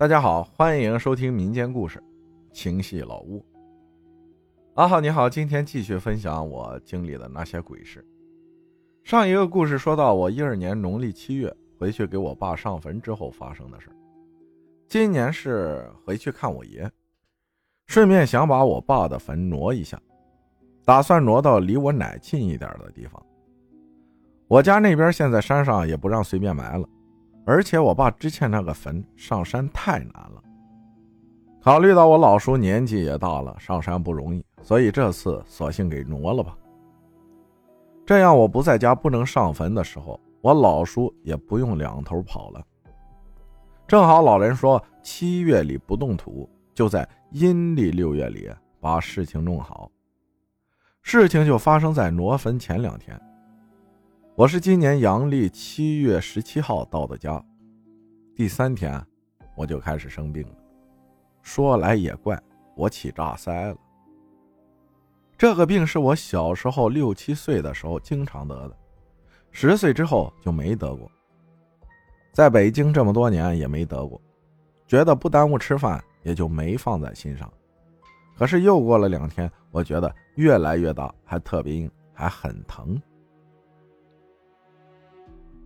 大家好，欢迎收听民间故事《情系老屋》。阿浩你好，今天继续分享我经历的那些鬼事。上一个故事说到我一二年农历七月回去给我爸上坟之后发生的事今年是回去看我爷，顺便想把我爸的坟挪一下，打算挪到离我奶近一点的地方。我家那边现在山上也不让随便埋了。而且我爸之前那个坟上山太难了，考虑到我老叔年纪也大了，上山不容易，所以这次索性给挪了吧。这样我不在家不能上坟的时候，我老叔也不用两头跑了。正好老人说七月里不动土，就在阴历六月里把事情弄好。事情就发生在挪坟前两天。我是今年阳历七月十七号到的家，第三天我就开始生病了。说来也怪，我起炸腮了。这个病是我小时候六七岁的时候经常得的，十岁之后就没得过。在北京这么多年也没得过，觉得不耽误吃饭，也就没放在心上。可是又过了两天，我觉得越来越大，还特别硬，还很疼。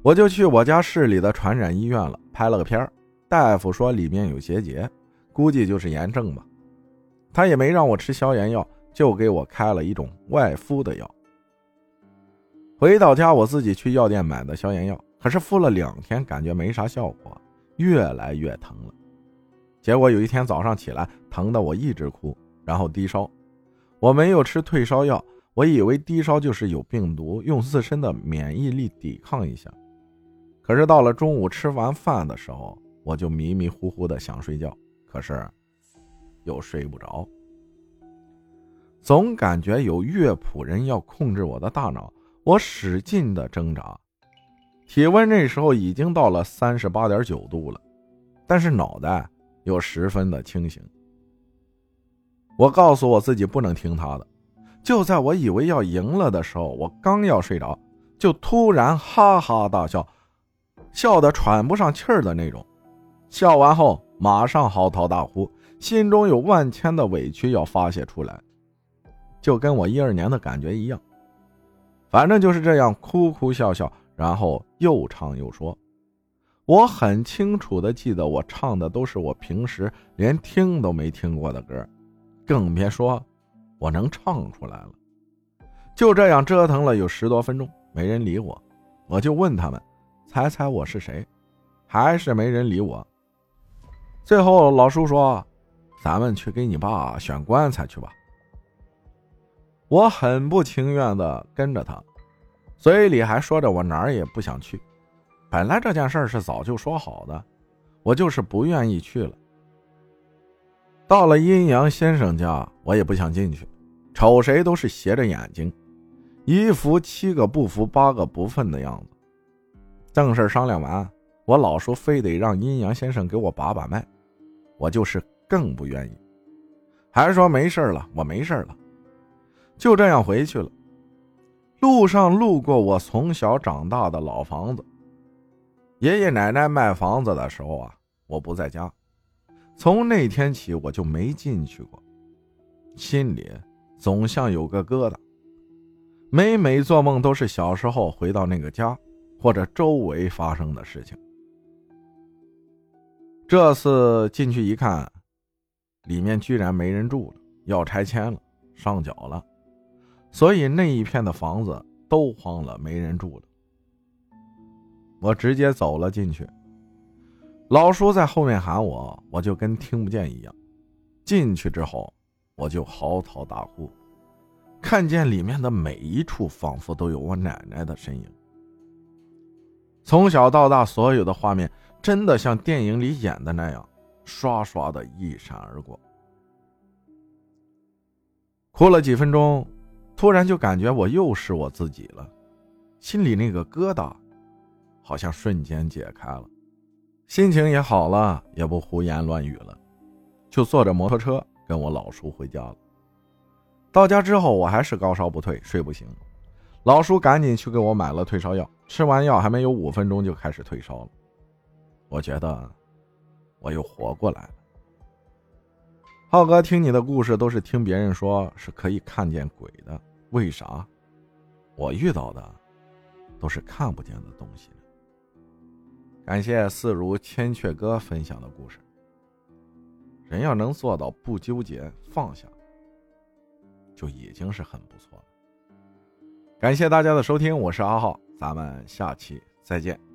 我就去我家市里的传染医院了，拍了个片大夫说里面有结节，估计就是炎症吧。他也没让我吃消炎药，就给我开了一种外敷的药。回到家，我自己去药店买的消炎药，可是敷了两天，感觉没啥效果，越来越疼了。结果有一天早上起来，疼得我一直哭，然后低烧。我没有吃退烧药，我以为低烧就是有病毒，用自身的免疫力抵抗一下。可是到了中午吃完饭的时候，我就迷迷糊糊的想睡觉，可是又睡不着，总感觉有乐谱人要控制我的大脑，我使劲的挣扎，体温那时候已经到了三十八点九度了，但是脑袋又十分的清醒。我告诉我自己不能听他的，就在我以为要赢了的时候，我刚要睡着，就突然哈哈大笑。笑得喘不上气儿的那种，笑完后马上嚎啕大哭，心中有万千的委屈要发泄出来，就跟我一二年的感觉一样。反正就是这样，哭哭笑笑，然后又唱又说。我很清楚的记得，我唱的都是我平时连听都没听过的歌，更别说我能唱出来了。就这样折腾了有十多分钟，没人理我，我就问他们。猜猜我是谁？还是没人理我。最后老叔说：“咱们去给你爸选棺材去吧。”我很不情愿的跟着他，嘴里还说着我哪儿也不想去。本来这件事是早就说好的，我就是不愿意去了。到了阴阳先生家，我也不想进去，瞅谁都是斜着眼睛，一副七个不服八个不忿的样子。正事商量完，我老叔非得让阴阳先生给我把把脉，我就是更不愿意，还说没事了，我没事了，就这样回去了。路上路过我从小长大的老房子，爷爷奶奶卖房子的时候啊，我不在家，从那天起我就没进去过，心里总像有个疙瘩，每每做梦都是小时候回到那个家。或者周围发生的事情。这次进去一看，里面居然没人住了，要拆迁了，上缴了，所以那一片的房子都荒了，没人住了。我直接走了进去，老叔在后面喊我，我就跟听不见一样。进去之后，我就嚎啕大哭，看见里面的每一处仿佛都有我奶奶的身影。从小到大，所有的画面真的像电影里演的那样，刷刷的一闪而过。哭了几分钟，突然就感觉我又是我自己了，心里那个疙瘩好像瞬间解开了，心情也好了，也不胡言乱语了，就坐着摩托车跟我老叔回家了。到家之后，我还是高烧不退，睡不醒。老叔赶紧去给我买了退烧药，吃完药还没有五分钟就开始退烧了。我觉得我又活过来了。浩哥，听你的故事都是听别人说是可以看见鬼的，为啥？我遇到的都是看不见的东西。感谢四如千雀哥分享的故事。人要能做到不纠结放下，就已经是很不错了。感谢大家的收听，我是阿浩，咱们下期再见。